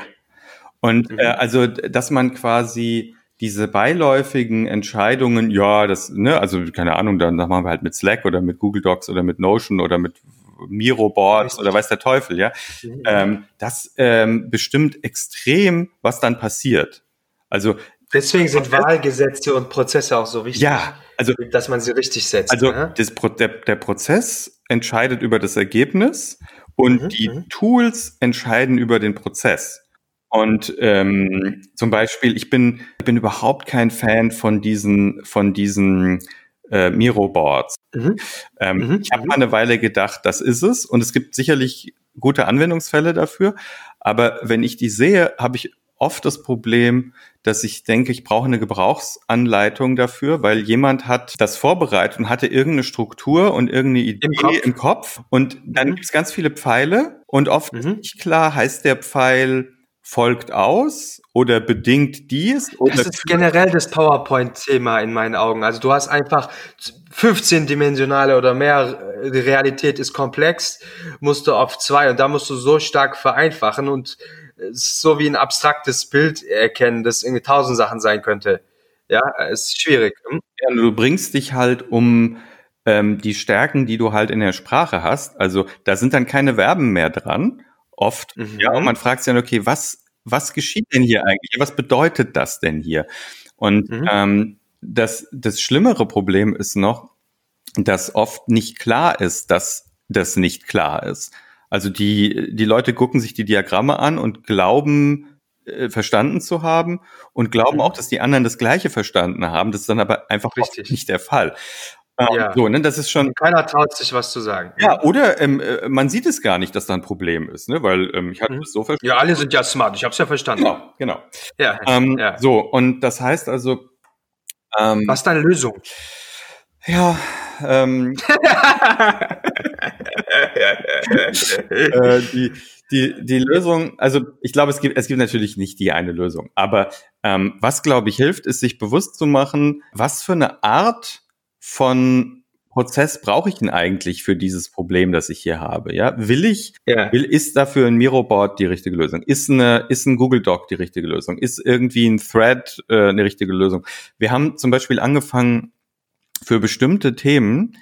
Und mhm. äh, also, dass man quasi diese beiläufigen Entscheidungen, ja, das, ne, also keine Ahnung, dann machen wir halt mit Slack oder mit Google Docs oder mit Notion oder mit Miro-Boards oder weiß der Teufel, ja. Mhm. Ähm, das ähm, bestimmt extrem, was dann passiert. Also Deswegen sind Wahlgesetze und Prozesse auch so wichtig. Ja, also dass man sie richtig setzt. Also ne? das, der, der Prozess entscheidet über das Ergebnis und mhm, die mhm. Tools entscheiden über den Prozess. Und ähm, zum Beispiel, ich bin, bin überhaupt kein Fan von diesen, von diesen äh, Miro-Boards. Mhm. Ähm, mhm. Ich habe mhm. mal eine Weile gedacht, das ist es. Und es gibt sicherlich gute Anwendungsfälle dafür. Aber wenn ich die sehe, habe ich oft das Problem, dass ich denke, ich brauche eine Gebrauchsanleitung dafür, weil jemand hat das vorbereitet und hatte irgendeine Struktur und irgendeine Idee im Kopf, im Kopf und dann mhm. gibt es ganz viele Pfeile und oft mhm. nicht klar, heißt der Pfeil folgt aus oder bedingt dies? Oder das ist generell das PowerPoint-Thema in meinen Augen. Also du hast einfach 15-dimensionale oder mehr, die Realität ist komplex, musst du auf zwei und da musst du so stark vereinfachen und so wie ein abstraktes Bild erkennen, das irgendwie tausend Sachen sein könnte. Ja, ist schwierig. Hm? Ja, du bringst dich halt um ähm, die Stärken, die du halt in der Sprache hast. Also da sind dann keine Verben mehr dran, oft. Mhm. Ja, und man fragt sich dann, okay, was, was geschieht denn hier eigentlich? Was bedeutet das denn hier? Und mhm. ähm, das, das schlimmere Problem ist noch, dass oft nicht klar ist, dass das nicht klar ist. Also die, die Leute gucken sich die Diagramme an und glauben, äh, verstanden zu haben und glauben mhm. auch, dass die anderen das Gleiche verstanden haben. Das ist dann aber einfach nicht der Fall. Ähm, ja. So, ne, das ist schon. Keiner traut sich was zu sagen. Ja, oder ähm, äh, man sieht es gar nicht, dass da ein Problem ist, ne? Weil ähm, ich hatte mhm. es so verstanden. Ja, alle sind ja smart. Ich habe es ja verstanden. Genau, genau. Ja, ähm, ja. So und das heißt also. Ähm, was ist deine Lösung? Ja, ähm, [LAUGHS] äh, die, die, die Lösung, also ich glaube, es gibt, es gibt natürlich nicht die eine Lösung. Aber ähm, was, glaube ich, hilft, ist sich bewusst zu machen, was für eine Art von Prozess brauche ich denn eigentlich für dieses Problem, das ich hier habe? Ja, will ich, ja. will, ist dafür ein Miroboard die richtige Lösung? Ist eine, ist ein Google Doc die richtige Lösung? Ist irgendwie ein Thread äh, eine richtige Lösung? Wir haben zum Beispiel angefangen, für bestimmte Themen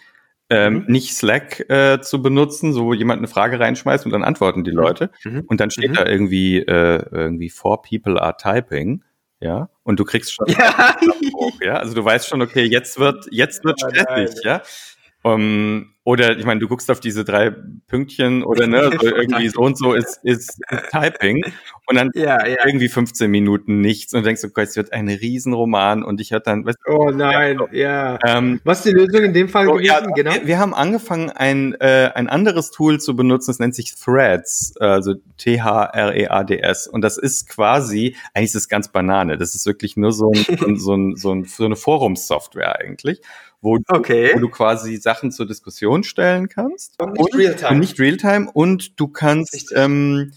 ähm, mhm. nicht Slack äh, zu benutzen, so wo jemand eine Frage reinschmeißt und dann antworten die mhm. Leute. Mhm. Und dann steht mhm. da irgendwie, äh, irgendwie four people are typing. Ja, und du kriegst schon, [LAUGHS] ja. ja, also du weißt schon, okay, jetzt wird, jetzt wird stressig, ja. Um, oder ich meine, du guckst auf diese drei Pünktchen oder ne, so [LAUGHS] irgendwie so und so ist, ist, ist Typing und dann ja, ja. irgendwie 15 Minuten nichts und denkst, okay, es wird ein Riesenroman und ich hörte dann, weißt, oh nein, ja. ja. Ähm, Was ist die Lösung in dem Fall so, gewesen? Genau. Wir, wir, haben angefangen, ein, äh, ein anderes Tool zu benutzen, das nennt sich Threads, also T-H-R-E-A-D-S und das ist quasi, eigentlich ist es ganz Banane, das ist wirklich nur so, ein, so, ein, so, ein, so, ein, so eine Forumssoftware eigentlich wo, okay. du, wo du quasi Sachen zur Diskussion stellen kannst. Und nicht Realtime. Und nicht Realtime. Und du kannst, ähm,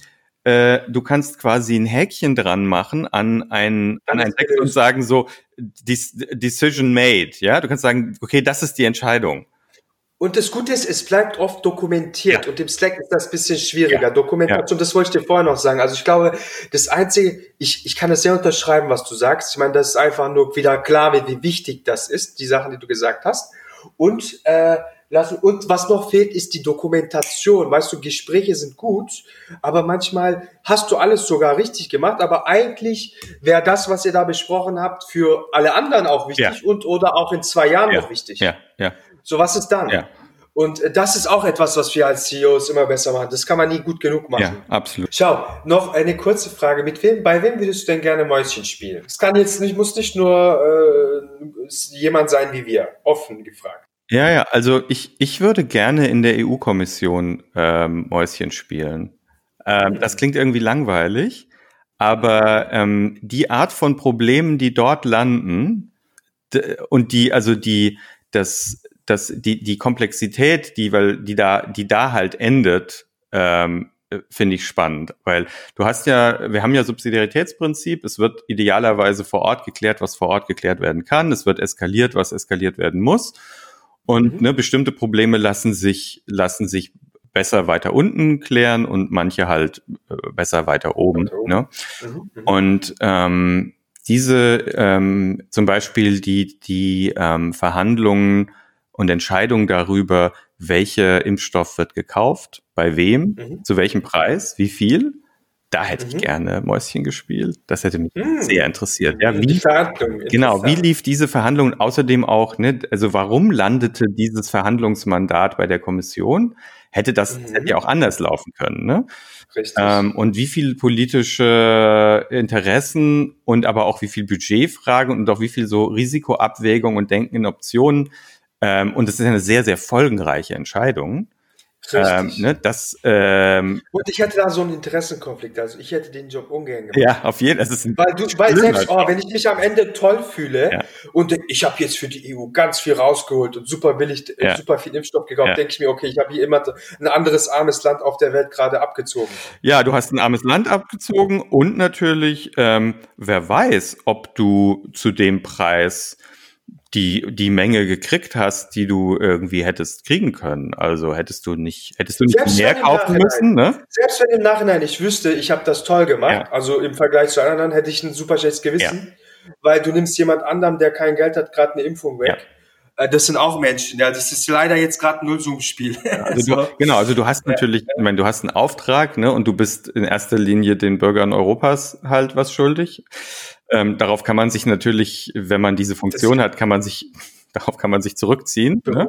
äh, du kannst quasi ein Häkchen dran machen an ein, an ein Text und sagen so, Decision made. Ja, du kannst sagen, okay, das ist die Entscheidung. Und das Gute ist, es bleibt oft dokumentiert. Ja. Und im Slack ist das ein bisschen schwieriger. Ja. Dokumentation, ja. das wollte ich dir vorher noch sagen. Also ich glaube, das Einzige, ich, ich kann das sehr unterschreiben, was du sagst. Ich meine, das ist einfach nur wieder klar, wie, wie wichtig das ist, die Sachen, die du gesagt hast. Und, äh, lassen. Und was noch fehlt, ist die Dokumentation. Weißt du, Gespräche sind gut, aber manchmal hast du alles sogar richtig gemacht, aber eigentlich wäre das, was ihr da besprochen habt, für alle anderen auch wichtig ja. und oder auch in zwei Jahren noch wichtig. Ja, ja. So, was ist dann? Ja. Und äh, das ist auch etwas, was wir als CEOs immer besser machen. Das kann man nie gut genug machen. Ja, absolut. Schau, noch eine kurze Frage. Mit wem, bei wem würdest du denn gerne Mäuschen spielen? Es kann jetzt nicht, muss nicht nur äh, jemand sein wie wir. Offen gefragt. Ja, ja, also ich, ich würde gerne in der EU-Kommission ähm, Mäuschen spielen. Ähm, das klingt irgendwie langweilig, aber ähm, die Art von Problemen, die dort landen und die, also die, das, das, die, die Komplexität, die, weil, die da, die da halt endet, ähm, finde ich spannend, weil du hast ja, wir haben ja Subsidiaritätsprinzip, es wird idealerweise vor Ort geklärt, was vor Ort geklärt werden kann, es wird eskaliert, was eskaliert werden muss und mhm. ne, bestimmte Probleme lassen sich, lassen sich besser weiter unten klären und manche halt äh, besser weiter oben. Weiter oben. Ne? Mhm. Mhm. Und ähm, diese ähm, zum Beispiel die, die ähm, Verhandlungen und Entscheidungen darüber, welcher Impfstoff wird gekauft, bei wem, mhm. zu welchem Preis, wie viel. Da hätte mhm. ich gerne Mäuschen gespielt. Das hätte mich mhm. sehr interessiert. Ja, wie, genau, wie lief diese Verhandlung? Außerdem auch, ne, also warum landete dieses Verhandlungsmandat bei der Kommission? Hätte das mhm. hätte ja auch anders laufen können, ne? Richtig. Ähm, und wie viel politische Interessen und aber auch wie viel Budgetfragen und auch wie viel so Risikoabwägung und Denken in Optionen. Ähm, und das ist eine sehr, sehr folgenreiche Entscheidung. Ähm, ne, das, ähm, und ich hätte da so einen Interessenkonflikt, also ich hätte den Job ungern gemacht. Ja, auf jeden Fall. Weil du, weil selbst, oh, wenn ich mich am Ende toll fühle ja. und ich habe jetzt für die EU ganz viel rausgeholt und super billig, ja. super viel Impfstoff gekauft, ja. denke ich mir, okay, ich habe hier immer ein anderes armes Land auf der Welt gerade abgezogen. Ja, du hast ein armes Land abgezogen und natürlich, ähm, wer weiß, ob du zu dem Preis die, die Menge gekriegt hast, die du irgendwie hättest kriegen können. Also hättest du nicht, hättest du nicht Selbst mehr kaufen müssen, ne? Selbst wenn im Nachhinein ich wüsste, ich habe das toll gemacht, ja. also im Vergleich zu anderen hätte ich ein super schlechtes Gewissen, ja. weil du nimmst jemand anderem, der kein Geld hat, gerade eine Impfung weg. Ja. Äh, das sind auch Menschen, ja. Das ist leider jetzt gerade ein Nullsummenspiel. Also [LAUGHS] so. genau, also du hast natürlich, ich meine, du hast einen Auftrag, ne, und du bist in erster Linie den Bürgern Europas halt was schuldig. Ähm, darauf kann man sich natürlich, wenn man diese Funktion das hat, kann man sich [LAUGHS] darauf kann man sich zurückziehen. Ne?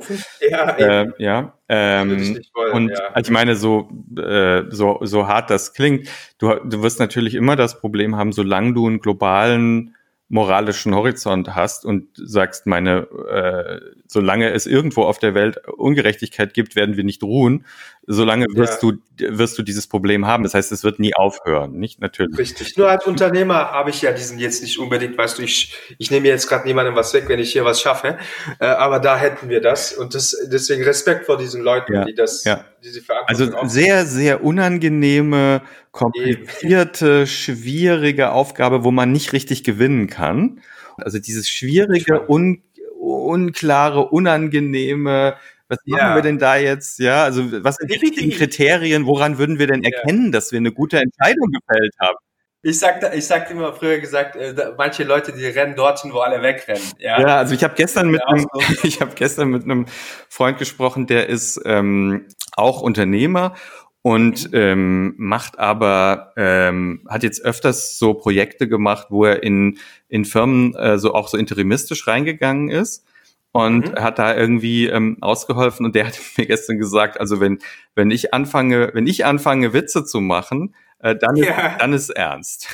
Ja, äh, ja. Ähm, wollen, und ja. ich meine, so, äh, so, so hart das klingt, du, du wirst natürlich immer das Problem haben, solange du einen globalen moralischen Horizont hast und sagst, meine, äh, solange es irgendwo auf der Welt Ungerechtigkeit gibt, werden wir nicht ruhen, solange wirst ja. du wirst du dieses Problem haben. Das heißt, es wird nie aufhören, nicht natürlich. Richtig. Nur als Unternehmer habe ich ja diesen jetzt nicht unbedingt, weißt du, ich ich nehme jetzt gerade niemandem was weg, wenn ich hier was schaffe, äh, aber da hätten wir das und das deswegen Respekt vor diesen Leuten, ja. die das ja. diese Verantwortung Also sehr sehr unangenehme komplizierte, Eben. schwierige Aufgabe, wo man nicht richtig gewinnen kann. Also dieses schwierige, un, unklare, unangenehme, was machen ja. wir denn da jetzt? Ja, also was sind die richtigen Kriterien? Woran würden wir denn erkennen, ja. dass wir eine gute Entscheidung gefällt haben? Ich sag, ich sag immer früher gesagt, äh, manche Leute, die rennen dorthin, wo alle wegrennen. Ja, ja also ich habe gestern mit einem, [LAUGHS] ich habe gestern mit einem Freund gesprochen, der ist ähm, auch Unternehmer und mhm. ähm, macht aber ähm, hat jetzt öfters so Projekte gemacht, wo er in in Firmen äh, so auch so interimistisch reingegangen ist und mhm. hat da irgendwie ähm, ausgeholfen und der hat [LAUGHS] mir gestern gesagt, also wenn wenn ich anfange wenn ich anfange Witze zu machen, äh, dann ja. ist, dann ist ernst.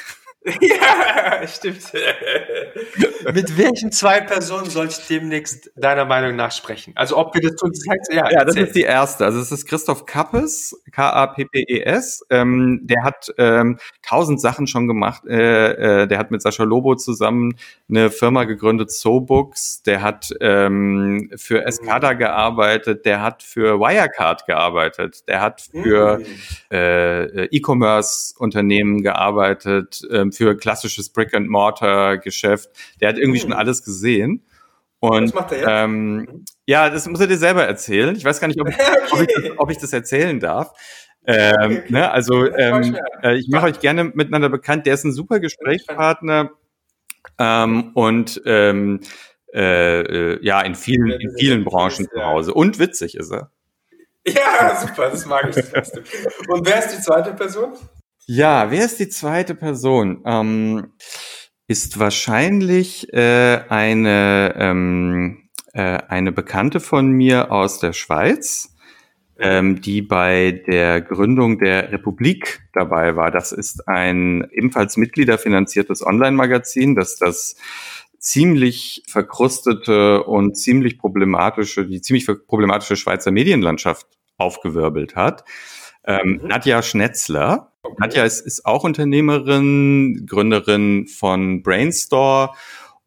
[LAUGHS] Ja, stimmt. [LAUGHS] Mit welchen zwei Personen soll ich demnächst deiner Meinung nach sprechen? Also ob wir das tun, das heißt, ja, ja das ist die erste. Also es ist Christoph Kappes, K-A-P-P-E-S. Ähm, der hat ähm, tausend Sachen schon gemacht. Äh, äh, der hat mit Sascha Lobo zusammen eine Firma gegründet, SoBooks. Der hat ähm, für Escada mhm. gearbeitet. Der hat für Wirecard gearbeitet. Der hat für mhm. äh, E-Commerce-Unternehmen gearbeitet. Ähm, für klassisches Brick-and-Mortar-Geschäft. Der hat irgendwie mhm. schon alles gesehen. Und ähm, ja, das muss er dir selber erzählen. Ich weiß gar nicht, ob ich, [LAUGHS] ob ich, das, ob ich das, erzählen darf. Ähm, okay, okay. Ne, also ähm, äh, ich mache euch gerne miteinander bekannt. Der ist ein super Gesprächspartner ähm, und ähm, äh, äh, ja in vielen in vielen Branchen zu Hause. Und witzig ist er. Ja, [LAUGHS] super, das mag ich. Und wer ist die zweite Person? Ja, wer ist die zweite Person? Ähm, ist wahrscheinlich äh, eine, ähm, äh, eine Bekannte von mir aus der Schweiz, ähm, die bei der Gründung der Republik dabei war. Das ist ein ebenfalls mitgliederfinanziertes Online-Magazin, das das ziemlich verkrustete und ziemlich problematische, die ziemlich problematische Schweizer Medienlandschaft aufgewirbelt hat. Ähm, mhm. Nadja Schnetzler. Nadja ist, ist auch Unternehmerin, Gründerin von Brainstore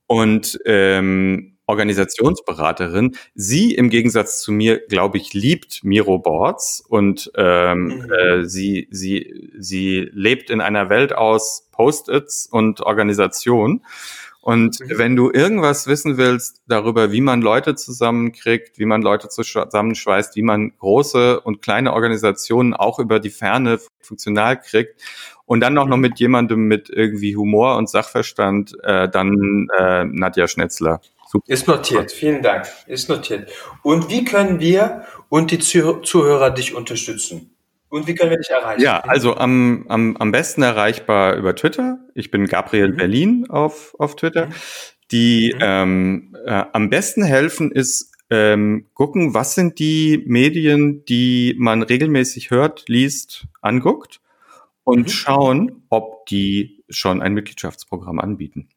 und ähm, Organisationsberaterin. Sie im Gegensatz zu mir, glaube ich, liebt Miro Boards und ähm, mhm. äh, sie, sie, sie lebt in einer Welt aus Post-its und Organisation. Und mhm. wenn du irgendwas wissen willst darüber, wie man Leute zusammenkriegt, wie man Leute zusammenschweißt, wie man große und kleine Organisationen auch über die Ferne funktional kriegt und dann auch noch mhm. mit jemandem mit irgendwie Humor und Sachverstand, äh, dann äh, Nadja Schnetzler. Super. Ist notiert. Vielen Dank. Ist notiert. Und wie können wir und die Zuhörer dich unterstützen? Und wie können wir dich erreichen? Ja, also am, am, am besten erreichbar über Twitter. Ich bin Gabriel mhm. Berlin auf, auf Twitter. Mhm. Die mhm. ähm, äh, am besten helfen ist ähm, gucken, was sind die Medien, die man regelmäßig hört, liest, anguckt und mhm. schauen, ob die schon ein Mitgliedschaftsprogramm anbieten.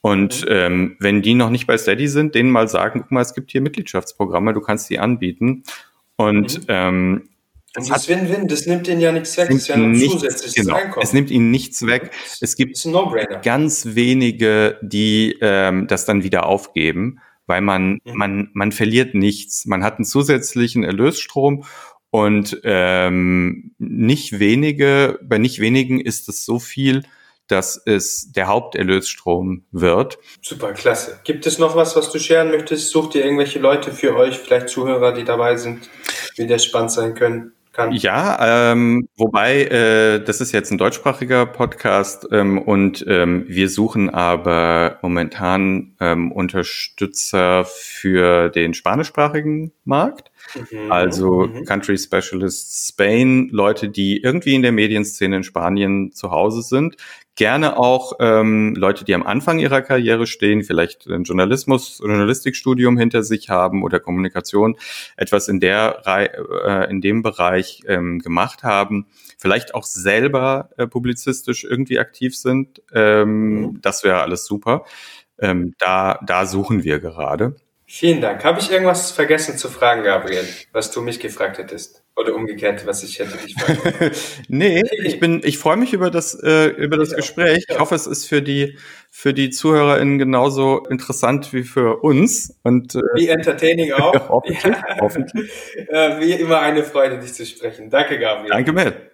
Und mhm. ähm, wenn die noch nicht bei Steady sind, denen mal sagen, guck mal, es gibt hier Mitgliedschaftsprogramme, du kannst die anbieten. Und ähm, das ist Win-Win, das nimmt ihnen ja nichts weg, das ist ja ein nichts, zusätzliches genau, Einkommen. Es nimmt ihnen nichts weg. Es gibt no ganz wenige, die ähm, das dann wieder aufgeben, weil man, mhm. man, man verliert nichts. Man hat einen zusätzlichen Erlösstrom und ähm, nicht wenige, bei nicht wenigen ist es so viel, dass es der Haupterlösstrom wird. Super, klasse. Gibt es noch was, was du scheren möchtest? Sucht ihr irgendwelche Leute für euch, vielleicht Zuhörer, die dabei sind, die der spannend sein können? Kann. Ja, ähm, wobei äh, das ist jetzt ein deutschsprachiger Podcast ähm, und ähm, wir suchen aber momentan ähm, Unterstützer für den spanischsprachigen Markt. Mhm. Also mhm. Country Specialists Spain, Leute, die irgendwie in der Medienszene in Spanien zu Hause sind, gerne auch ähm, Leute, die am Anfang ihrer Karriere stehen, vielleicht ein Journalismus, Journalistikstudium hinter sich haben oder Kommunikation, etwas in der äh, in dem Bereich ähm, gemacht haben, vielleicht auch selber äh, publizistisch irgendwie aktiv sind. Ähm, mhm. Das wäre alles super. Ähm, da, da suchen wir gerade. Vielen Dank. Habe ich irgendwas vergessen zu fragen, Gabriel, was du mich gefragt hättest? Oder umgekehrt, was ich hätte dich fragen [LAUGHS] Nee, ich bin, ich freue mich über das, äh, über das Gespräch. Ich hoffe, es ist für die, für die ZuhörerInnen genauso interessant wie für uns. Und, äh, wie entertaining auch. [LAUGHS] hoffentlich, hoffentlich. Äh, wie immer eine Freude, dich zu sprechen. Danke, Gabriel. Danke, Matt.